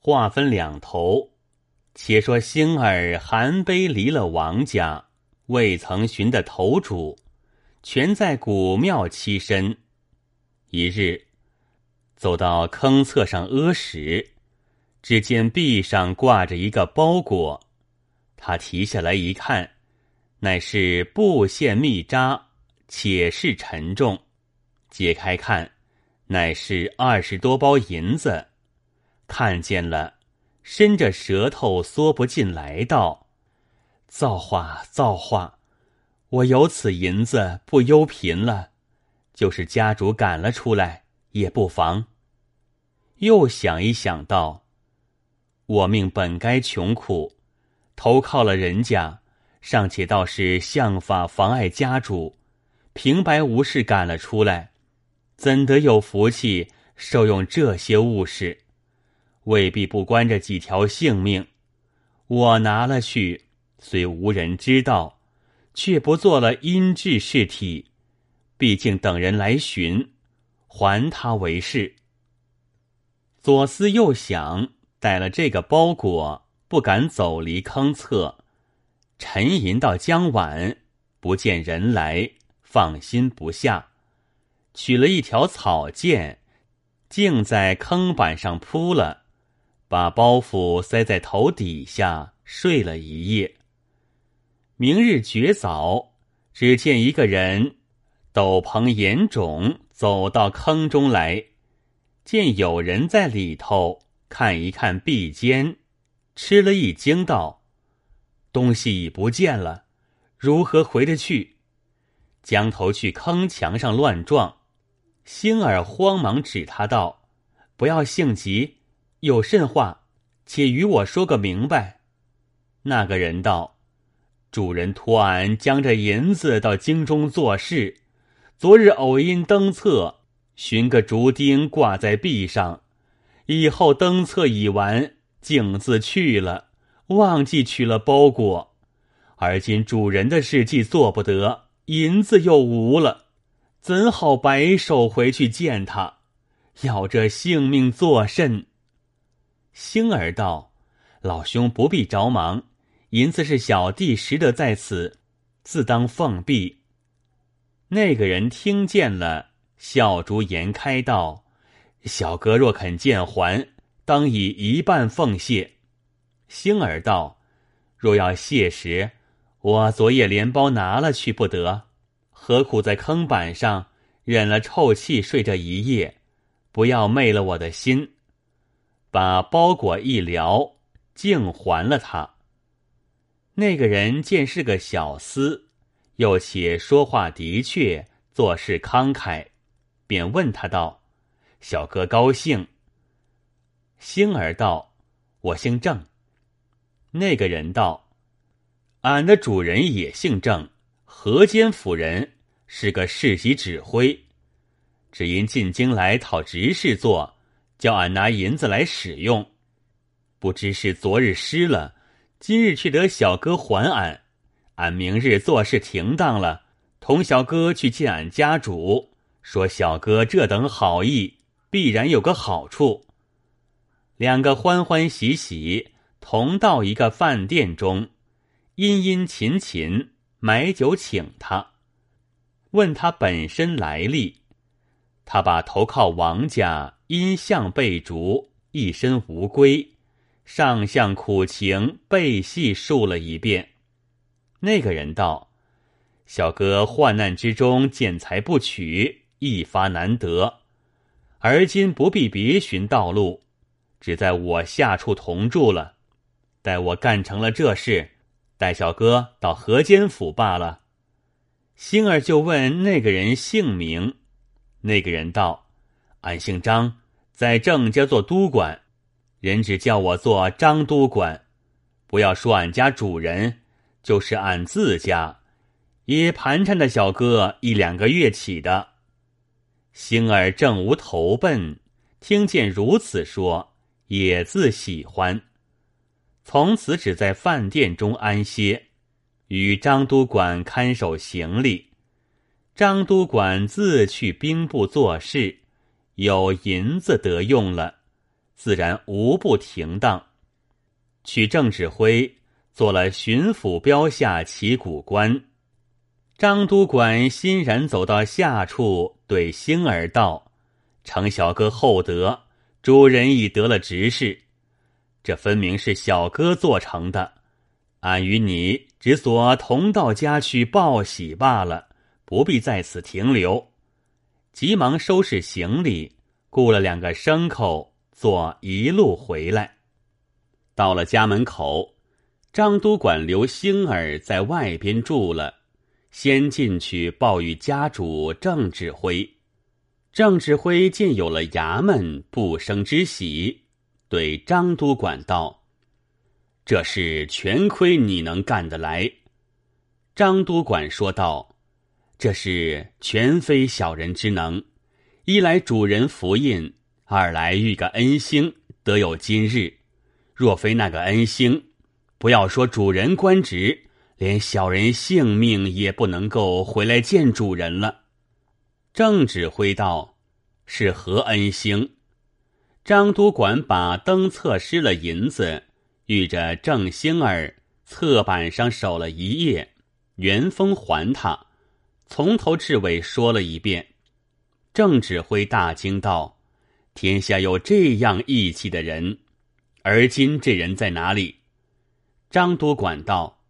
话分两头。且说星儿含悲离了王家，未曾寻得头主，全在古庙栖身。一日，走到坑侧上屙屎，只见壁上挂着一个包裹，他提下来一看，乃是布线密扎，且是沉重。解开看，乃是二十多包银子，看见了。伸着舌头缩不进来，道：“造化，造化！我有此银子，不忧贫了。就是家主赶了出来，也不妨。”又想一想，道：“我命本该穷苦，投靠了人家，尚且倒是相法妨碍家主，平白无事赶了出来，怎得有福气受用这些物事？”未必不关这几条性命，我拿了去，虽无人知道，却不做了阴质尸体。毕竟等人来寻，还他为是。左思右想，带了这个包裹，不敢走离坑侧，沉吟到将晚，不见人来，放心不下，取了一条草箭，竟在坑板上铺了。把包袱塞在头底下，睡了一夜。明日绝早，只见一个人斗篷严肿，走到坑中来，见有人在里头，看一看壁间，吃了一惊，道：“东西已不见了，如何回得去？”将头去坑墙上乱撞。星儿慌忙指他道：“不要性急。”有甚话，且与我说个明白。那个人道：“主人托俺将这银子到京中做事，昨日偶因登册，寻个竹钉挂在壁上，以后登册已完，径自去了，忘记取了包裹。而今主人的事既做不得，银子又无了，怎好白手回去见他？要这性命作甚？”星儿道：“老兄不必着忙，银子是小弟拾得在此，自当奉币。”那个人听见了，笑逐颜开道：“小哥若肯见还，当以一半奉谢。”星儿道：“若要谢时，我昨夜连包拿了去不得，何苦在坑板上忍了臭气睡这一夜？不要昧了我的心。”把包裹一撩，竟还了他。那个人见是个小厮，又且说话的确，做事慷慨，便问他道：“小哥高兴。”星儿道：“我姓郑。”那个人道：“俺的主人也姓郑，河间府人，是个世袭指挥，只因进京来讨执事做。”叫俺拿银子来使用，不知是昨日失了，今日却得小哥还俺。俺明日做事停当了，同小哥去见俺家主，说小哥这等好意，必然有个好处。两个欢欢喜喜同到一个饭店中，殷殷勤勤买酒请他，问他本身来历，他把投靠王家。因相被逐，一身无归，上相苦情背细述了一遍。那个人道：“小哥患难之中见财不取，一发难得，而今不必别寻道路，只在我下处同住了。待我干成了这事，带小哥到河间府罢了。”星儿就问那个人姓名，那个人道。俺姓张，在郑家做督管，人只叫我做张督管。不要说俺家主人，就是俺自家，也盘缠的小哥一两个月起的。星儿正无投奔，听见如此说，也自喜欢。从此只在饭店中安歇，与张督管看守行李。张督管自去兵部做事。有银子得用了，自然无不停当。取正指挥做了巡抚标下旗鼓官。张都管欣然走到下处，对星儿道：“程小哥厚德，主人已得了执事，这分明是小哥做成的。俺与你只所同到家去报喜罢了，不必在此停留。”急忙收拾行李，雇了两个牲口，坐一路回来。到了家门口，张都管刘星儿在外边住了，先进去报与家主郑指挥。郑指挥见有了衙门，不生之喜，对张都管道：“这事全亏你能干得来。”张都管说道：“这事全非小人之能，一来主人福印，二来遇个恩星，得有今日。”若非那个恩星，不要说主人官职，连小人性命也不能够回来见主人了。郑指挥道：“是何恩星？”张都管把灯册失了银子，遇着郑星儿侧板上守了一夜，原封还他，从头至尾说了一遍。郑指挥大惊道：“天下有这样义气的人！”而今这人在哪里？张都管道：“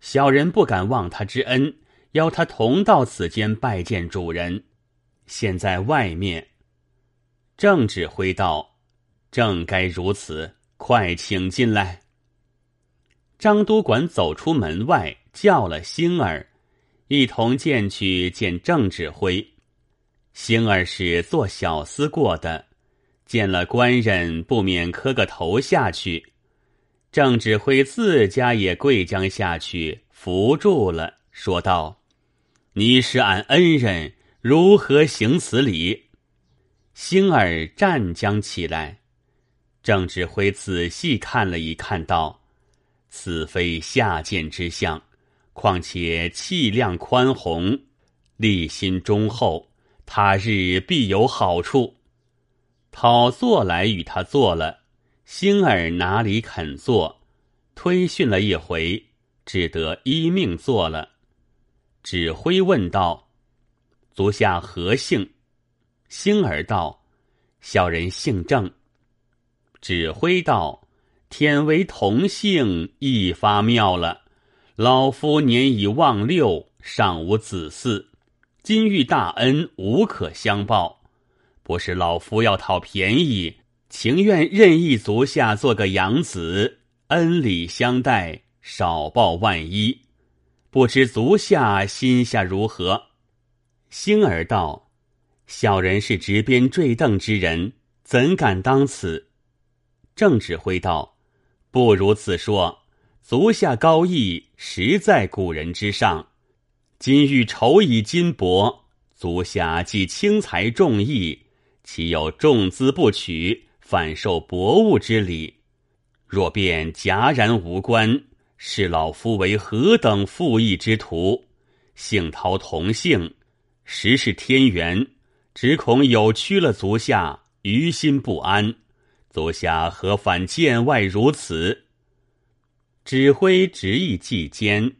小人不敢忘他之恩，邀他同到此间拜见主人。现在外面。”郑指挥道：“正该如此，快请进来。”张都管走出门外，叫了星儿，一同见去见郑指挥。星儿是做小厮过的。见了官人，不免磕个头下去。郑指挥自家也跪将下去，扶住了，说道：“你是俺恩人，如何行此礼？”星儿站将起来。郑指挥仔细看了一看，道：“此非下贱之相，况且气量宽宏，立心忠厚，他日必有好处。”讨坐来与他坐了，星儿哪里肯坐，推训了一回，只得依命坐了。指挥问道：“足下何姓？”星儿道：“小人姓郑。”指挥道：“天为同姓，一发妙了。老夫年已望六，尚无子嗣，今遇大恩，无可相报。”不是老夫要讨便宜，情愿任意足下做个养子，恩礼相待，少报万一。不知足下心下如何？星儿道：“小人是执鞭坠镫之人，怎敢当此？”郑指挥道：“不如此说，足下高义实在古人之上。今欲酬以金帛，足下既轻财重义。”岂有重资不取，反受薄物之理？若便戛然无关，视老夫为何等负义之徒？姓陶同姓，实是天缘，只恐有屈了足下，于心不安。足下何反见外如此？指挥执意计间，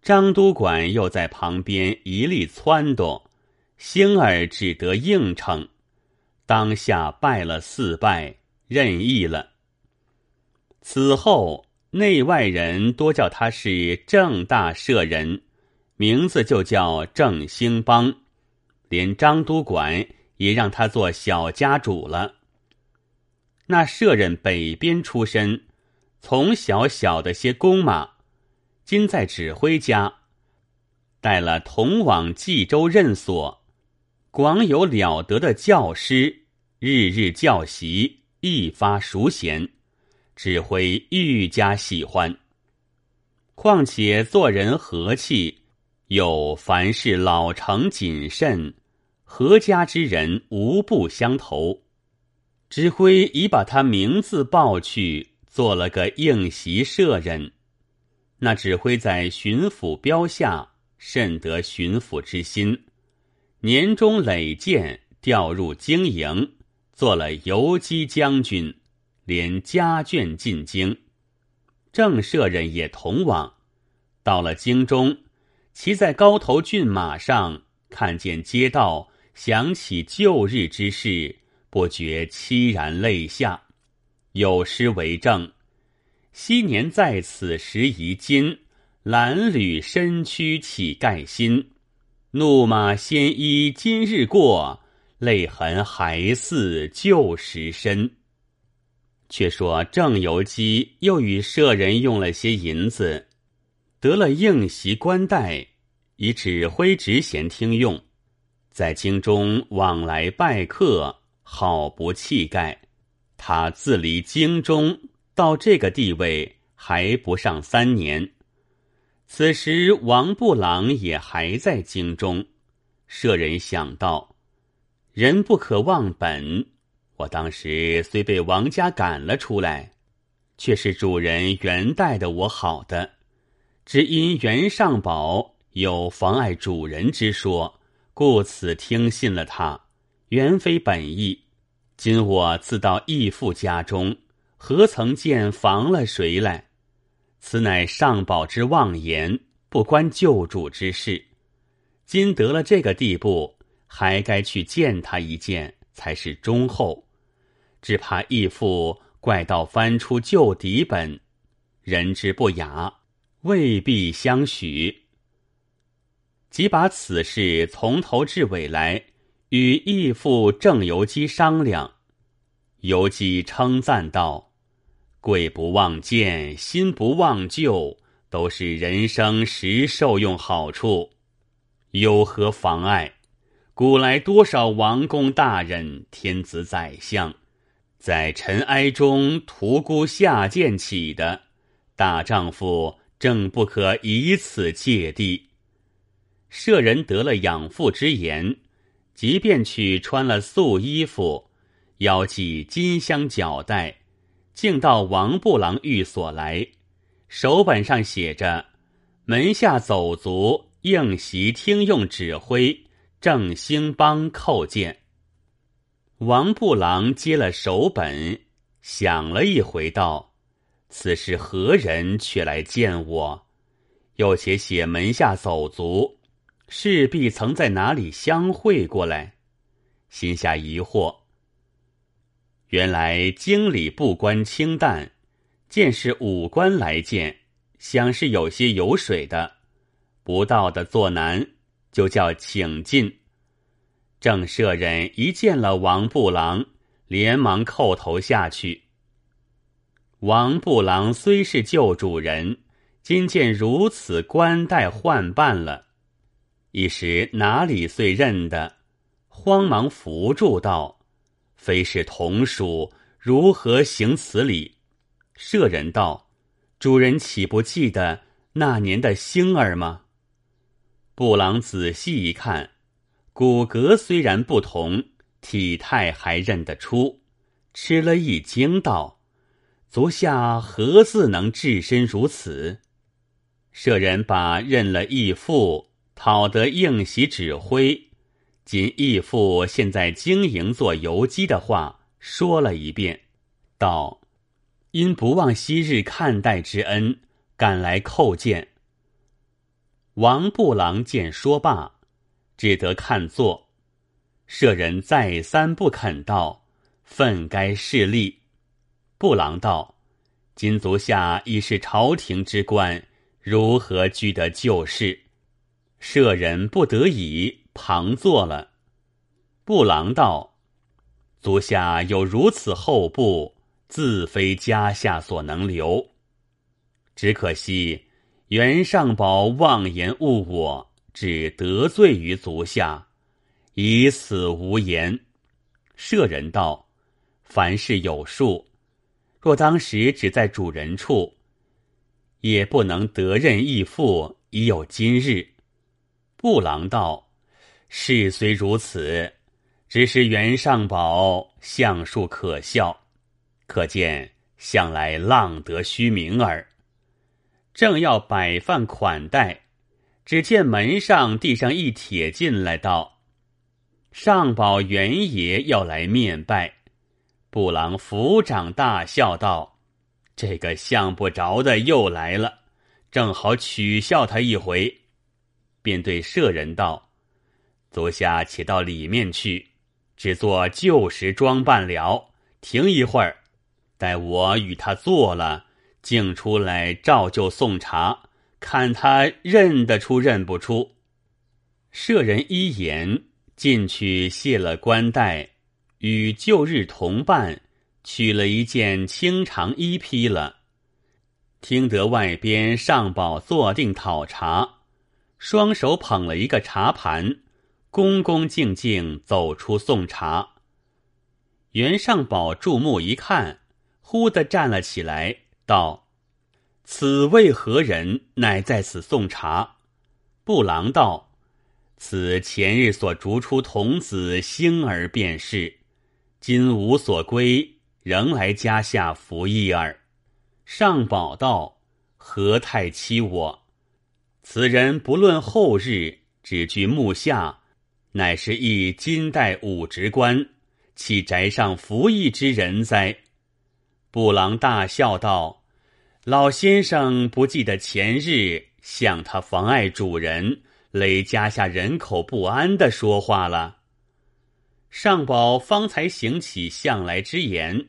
张都管又在旁边一力撺掇，星儿只得应承。当下拜了四拜，任意了。此后内外人多叫他是正大舍人，名字就叫郑兴邦，连张都管也让他做小家主了。那舍人北边出身，从小小的些弓马，今在指挥家，带了同往冀州任所。广有了得的教师，日日教习，一发熟娴，指挥愈加喜欢。况且做人和气，又凡事老成谨慎，何家之人无不相投。指挥已把他名字报去，做了个应袭舍人。那指挥在巡抚标下，甚得巡抚之心。年终累荐，调入京营，做了游击将军，连家眷进京。郑舍人也同往。到了京中，骑在高头骏马上，看见街道，想起旧日之事，不觉凄然泪下。有诗为证：“昔年在此时宜今，褴褛身躯乞盖新。怒马鲜衣今日过，泪痕还似旧时深。”却说郑由基又与舍人用了些银子。得了应袭官带，以指挥职衔听用，在京中往来拜客，好不气概。他自离京中到这个地位，还不上三年。此时王布朗也还在京中，舍人想到，人不可忘本。我当时虽被王家赶了出来，却是主人原待的我好的。只因袁尚宝有妨碍主人之说，故此听信了他，原非本意。今我自到义父家中，何曾见防了谁来？此乃上宝之妄言，不关救主之事。今得了这个地步，还该去见他一见，才是忠厚。只怕义父怪道翻出旧底本，人之不雅。未必相许，即把此事从头至尾来与义父郑由基商量。由基称赞道：“贵不忘见，心不忘旧，都是人生实受用好处，有何妨碍？古来多少王公大人、天子宰相，在尘埃中屠沽下贱起的大丈夫。”正不可以此芥蒂。舍人得了养父之言，即便去穿了素衣服，腰系金香脚带，竟到王布郎寓所来。手本上写着：“门下走卒应袭听用指挥，郑兴邦叩见。”王布郎接了手本，想了一回，道。此是何人却来见我？又且写门下走卒，势必曾在哪里相会过来。心下疑惑。原来京里不官清淡，见是武官来见，想是有些有水的，不到的坐难，就叫请进。正舍人一见了王布郎，连忙叩头下去。王布郎虽是旧主人，今见如此官带换办了，一时哪里遂认得，慌忙扶住道：“非是同属，如何行此礼？”舍人道：“主人岂不记得那年的星儿吗？”布朗仔细一看，骨骼虽然不同，体态还认得出，吃了一惊，道。足下何自能置身如此？舍人把认了义父，讨得应袭指挥，仅义父现在经营做游击的话说了一遍，道：“因不忘昔日看待之恩，赶来叩见。”王布郎见说罢，只得看坐。舍人再三不肯道：“愤该势力。”布郎道：“今足下已是朝廷之官，如何居得旧事？”舍人不得已，旁坐了。布郎道：“足下有如此厚布，自非家下所能留。只可惜袁尚宝妄言误我，只得罪于足下，以此无言。”舍人道：“凡事有数。”若当时只在主人处，也不能得任义父，已有今日。布郎道：“事虽如此，只是袁尚宝相术可笑，可见向来浪得虚名耳。”正要摆饭款待，只见门上递上一帖进来，道：“尚宝袁爷要来面拜。”布朗抚掌大笑道：“这个相不着的又来了，正好取笑他一回。”便对舍人道：“足下且到里面去，只做旧时装扮了。停一会儿，待我与他做了，竟出来照旧送茶，看他认得出认不出。”舍人一言，进去卸了冠带，与旧日同伴取了一件清长衣披了。听得外边上宝坐定讨茶。双手捧了一个茶盘，恭恭敬敬走出送茶。袁尚宝注目一看，忽地站了起来，道：“此为何人？乃在此送茶。”布郎道：“此前日所逐出童子星儿便是，今无所归，仍来家下服役耳。”尚宝道：“何太欺我？”此人不论后日，只居幕下，乃是一金代武职官，其宅上服役之人哉？布朗大笑道：“老先生不记得前日向他妨碍主人，累家下人口不安的说话了。”尚宝方才行起向来之言，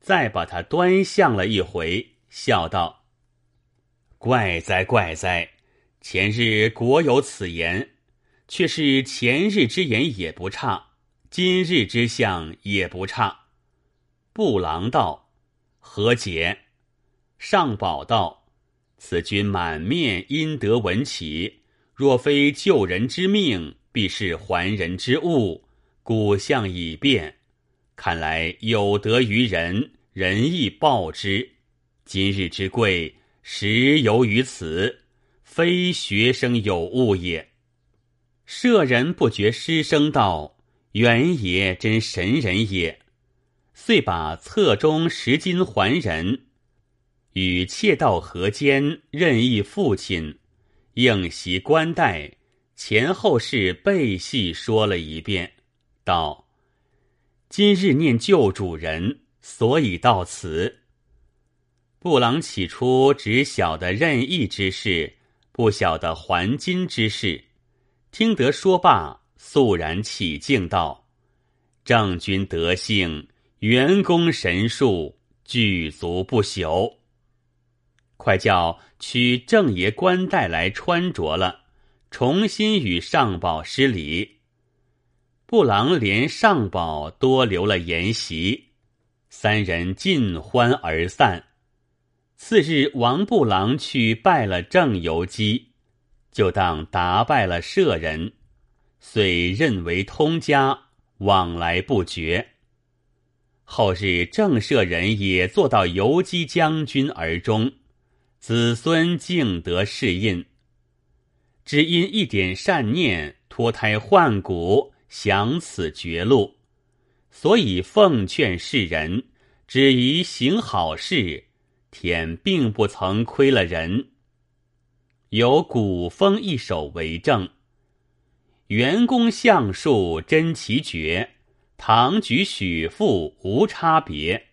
再把他端详了一回，笑道：“怪哉怪哉！”前日果有此言，却是前日之言也不差，今日之相也不差。布郎道：“何解？”上宝道：“此君满面阴德文起，若非救人之命，必是还人之物。古相已变，看来有德于人，人亦报之。今日之贵，实由于此。”非学生有误也。舍人不觉失声道：“原爷真神人也。”遂把册中十金还人，与妾道河间任意父亲应袭冠带，前后事背细说了一遍，道：“今日念旧主人，所以到此。”布朗起初只晓得任意之事。不晓得还金之事，听得说罢，肃然起敬道：“郑君德性，元功神术，具足不朽。快叫取郑爷冠带来穿着了，重新与上宝施礼。”布郎连上宝多留了筵席，三人尽欢而散。次日，王布郎去拜了郑由基，就当打败了舍人，遂认为通家，往来不绝。后日，郑舍人也做到游击将军而终，子孙竟得仕印。只因一点善念，脱胎换骨，享此绝路，所以奉劝世人，只宜行好事。天并不曾亏了人。有古风一首为证：元宫相术真奇绝，唐举许父无差别。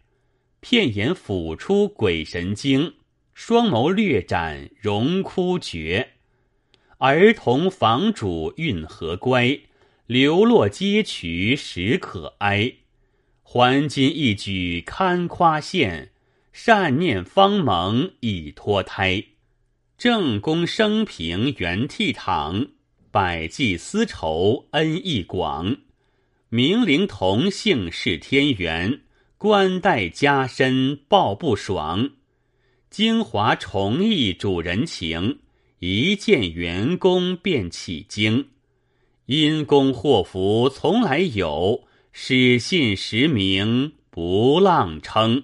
片言抚出鬼神经，双眸略展容枯绝。儿童房主运何乖？流落街渠实可哀。还今一举堪夸羡。善念方蒙已脱胎，正宫生平原倜傥，百计丝绸恩义广，明灵同姓是天缘，冠带加身报不爽，精华重义主人情，一见员工便起惊，因公祸福从来有，始信实名不浪称。